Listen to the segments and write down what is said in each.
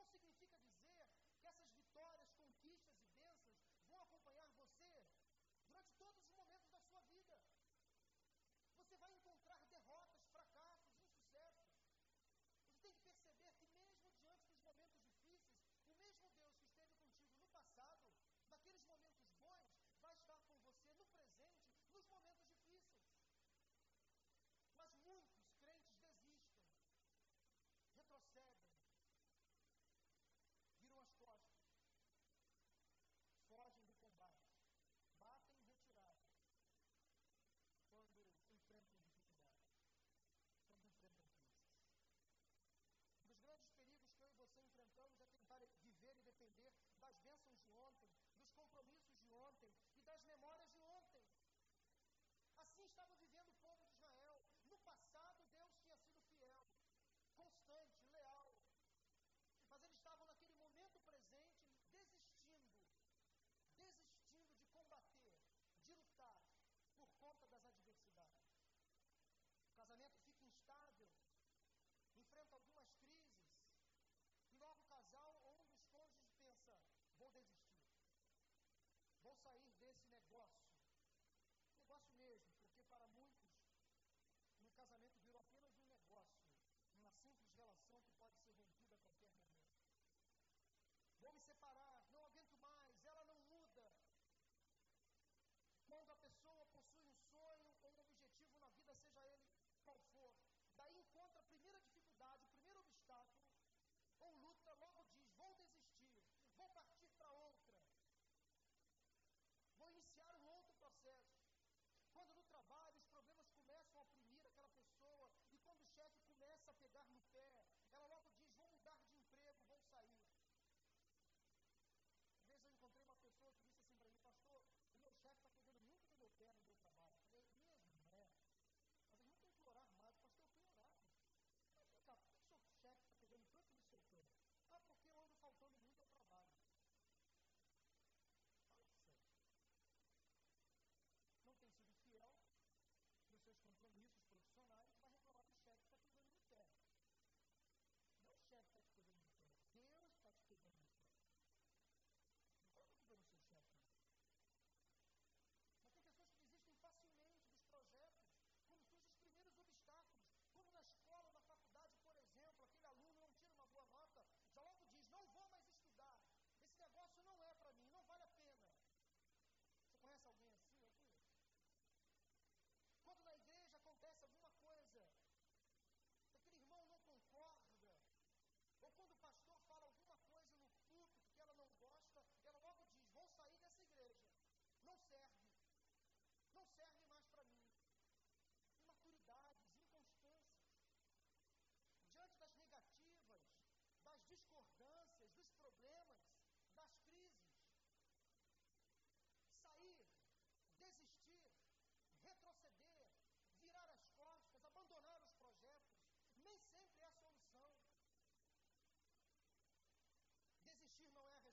Então significa dizer que essas vitórias vou sair desse negócio. Negócio mesmo, porque para muitos, o casamento virou apenas um negócio, uma simples relação que pode ser rompida a qualquer momento. Vou me separar God no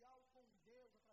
social com Deus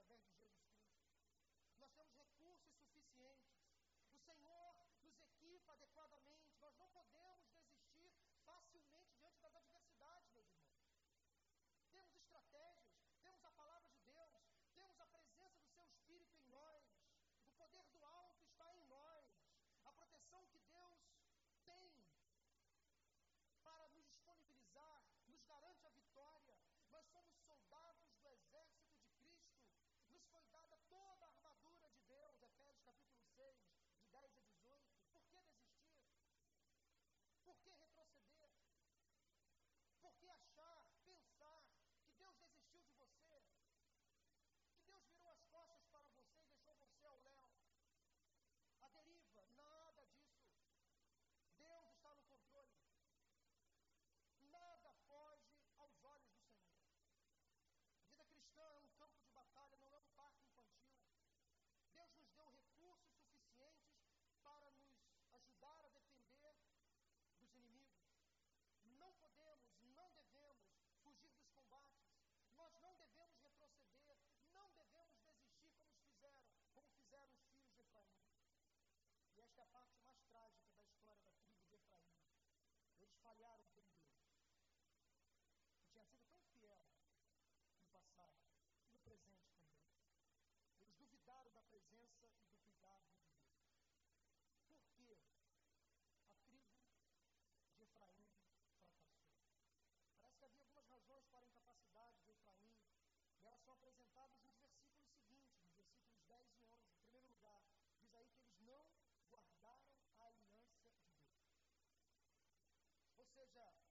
a parte mais trágica da história da tribo de Efraim. Eles falharam com Deus. Que tinha sido tão fiel no passado e no presente também. Eles duvidaram da presença e do cuidado de Deus. Por que a tribo de Efraim fracassou? Parece que havia algumas razões para a incapacidade de Efraim, e elas são apresentadas nos says uh,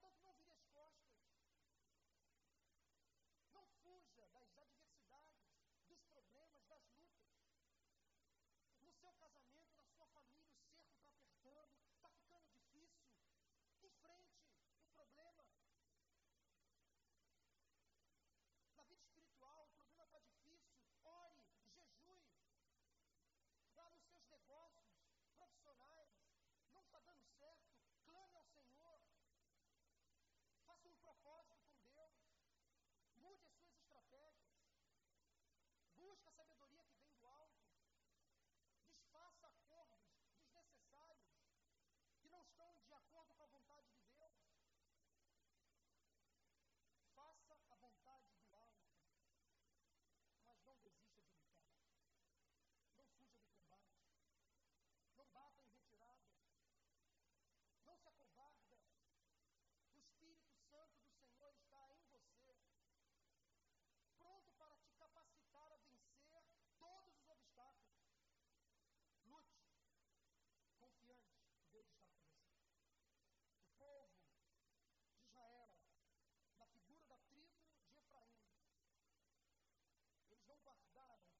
todos cause fardaram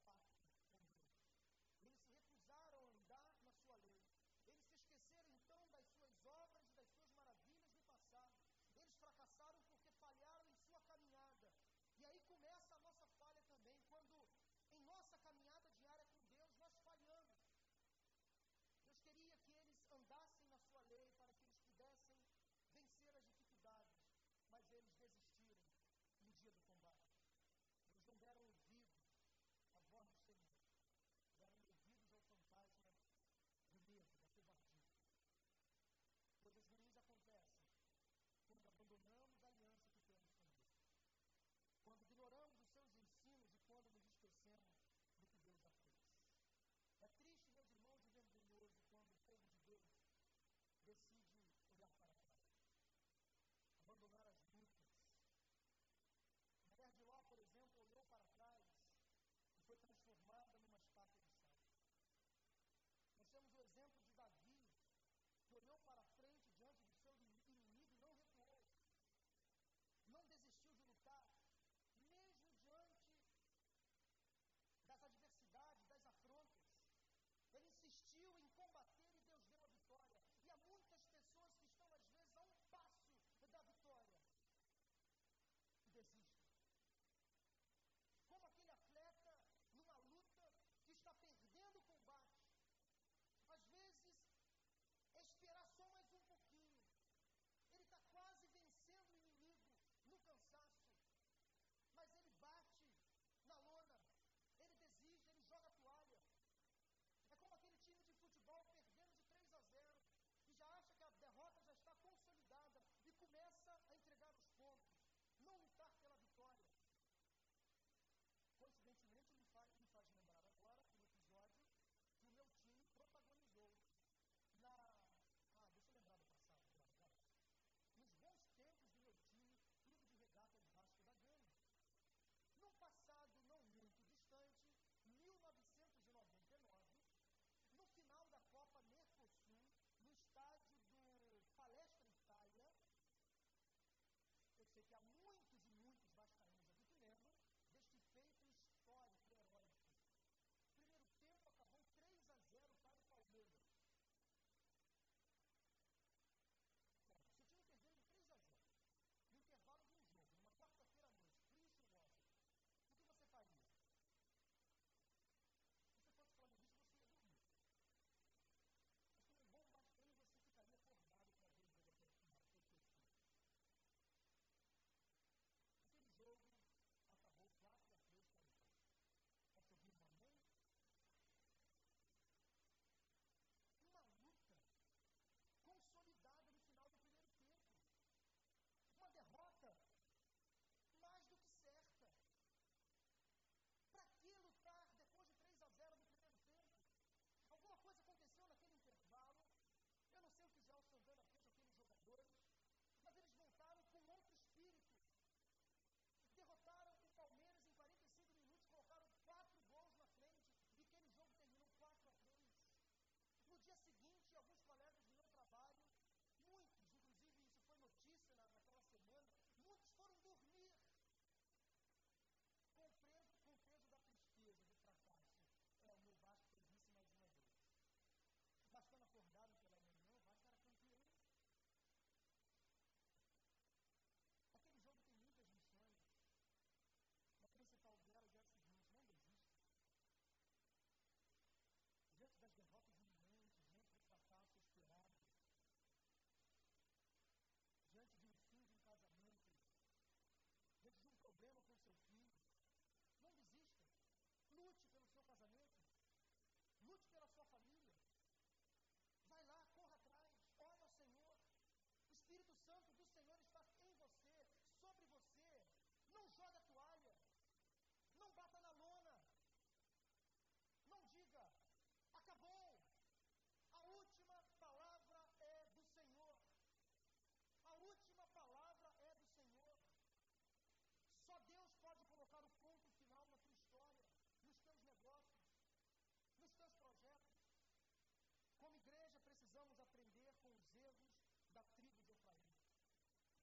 da tribo de Efraim.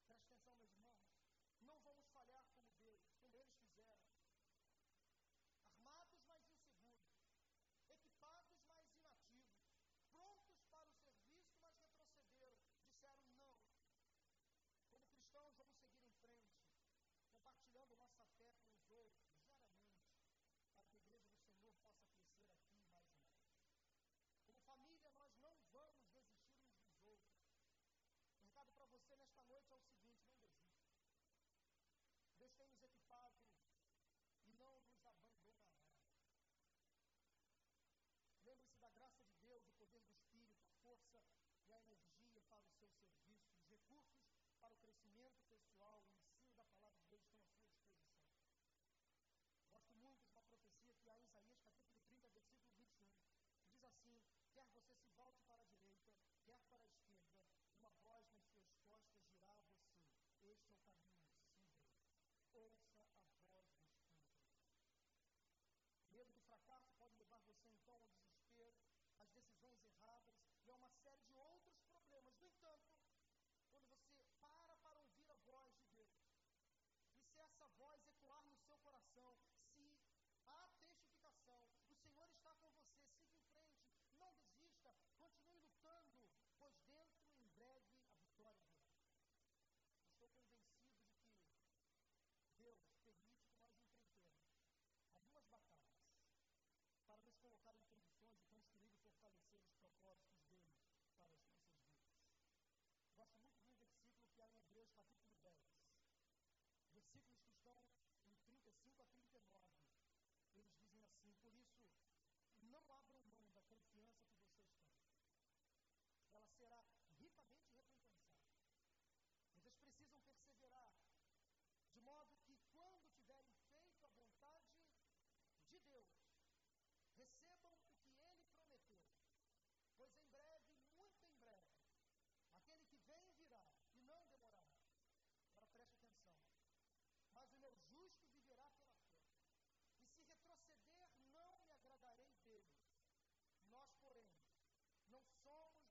Presta atenção, meus irmãos. Não vamos falhar como importante é o seguinte: não desista. Deus tem nos equipado e não nos abandonará. Lembre-se da graça de Deus, do poder do Espírito, a força e a energia para o seu serviço, os recursos para o crescimento pessoal e uma série de outros gosto muito de um versículo que há em Hebreus capítulo 10. Versículos que estão em 35 a 39. Eles dizem assim: Por isso, não abram Psalm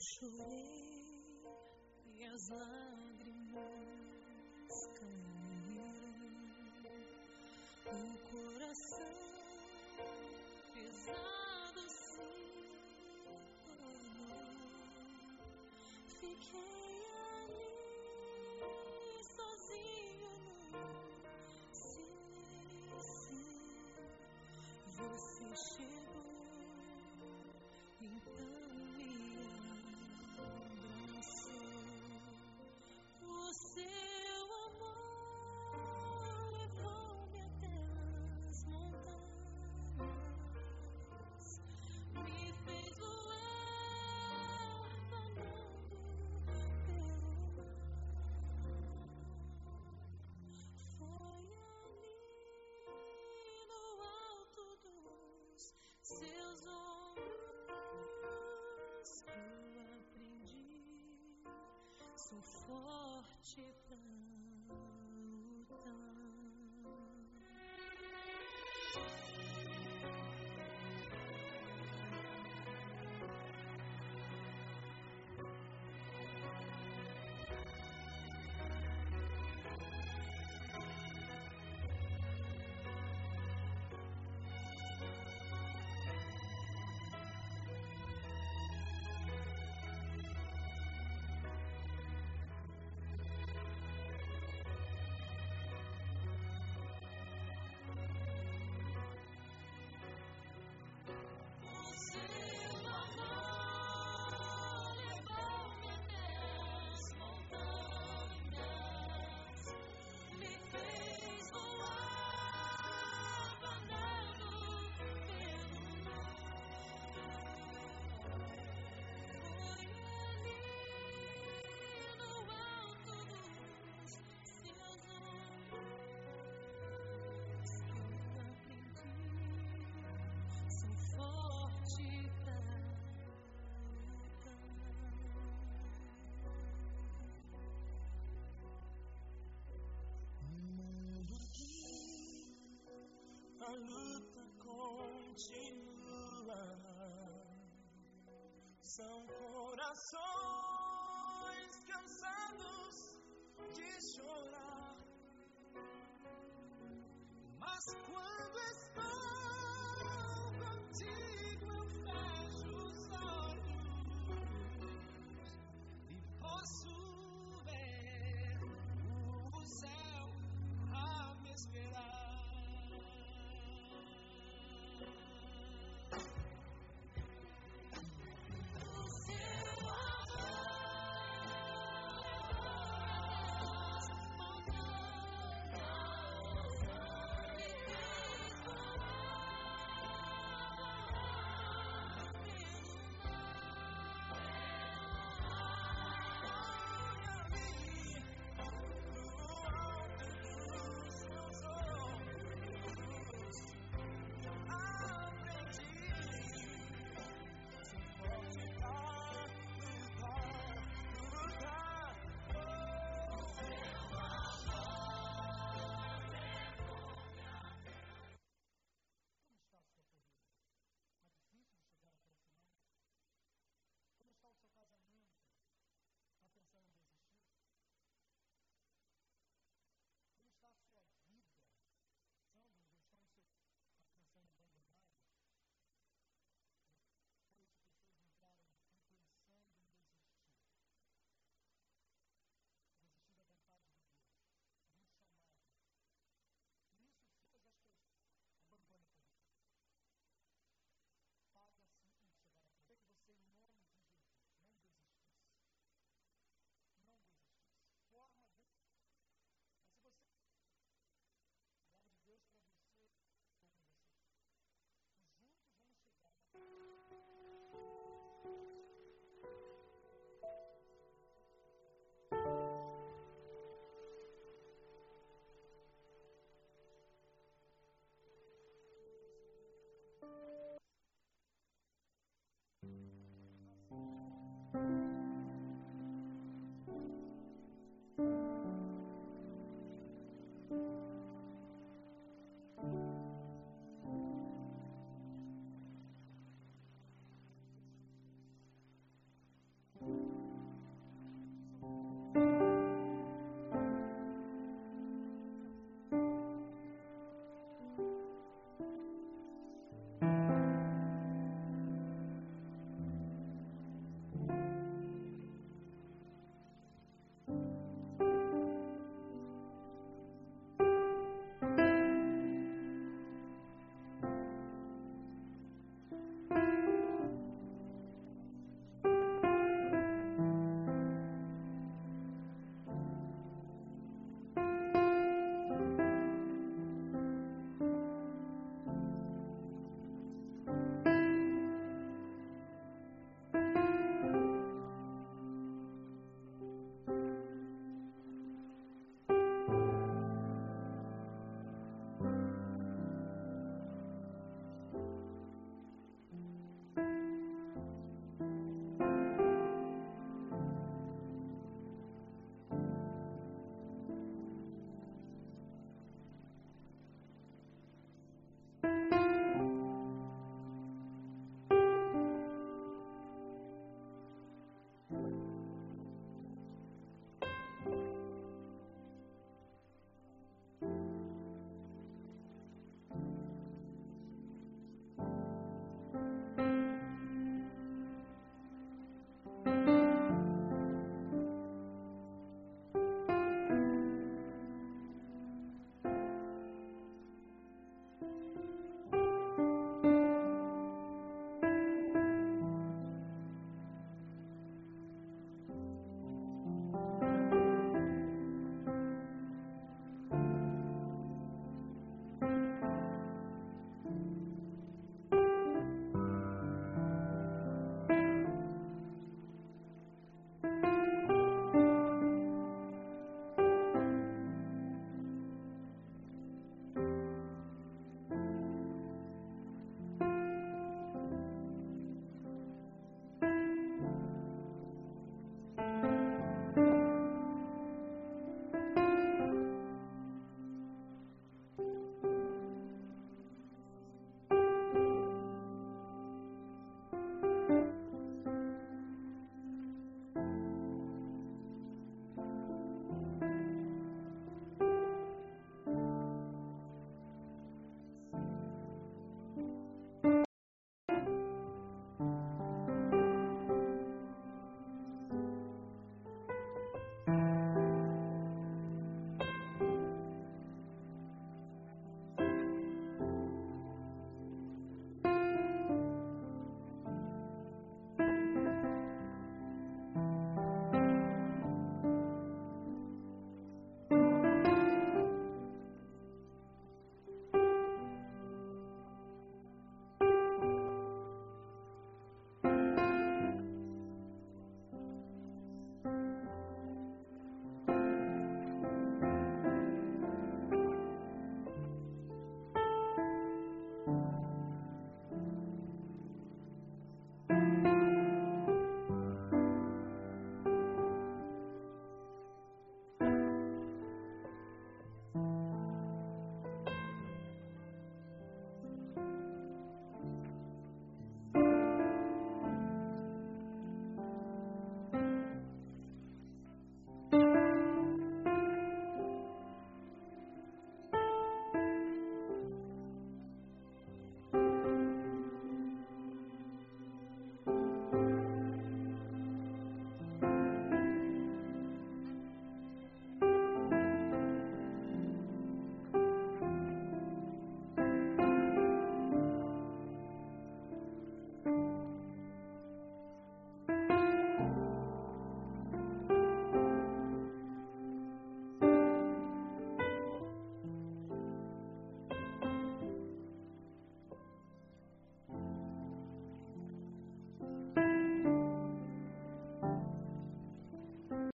chorei e as lágrimas caíram. O coração pesado se tornou. Fiquei ali sozinho no silêncio. Você chegou então. 多说几分 corações cansados de chorar. Mas quando estou contigo, eu fecho os olhos e posso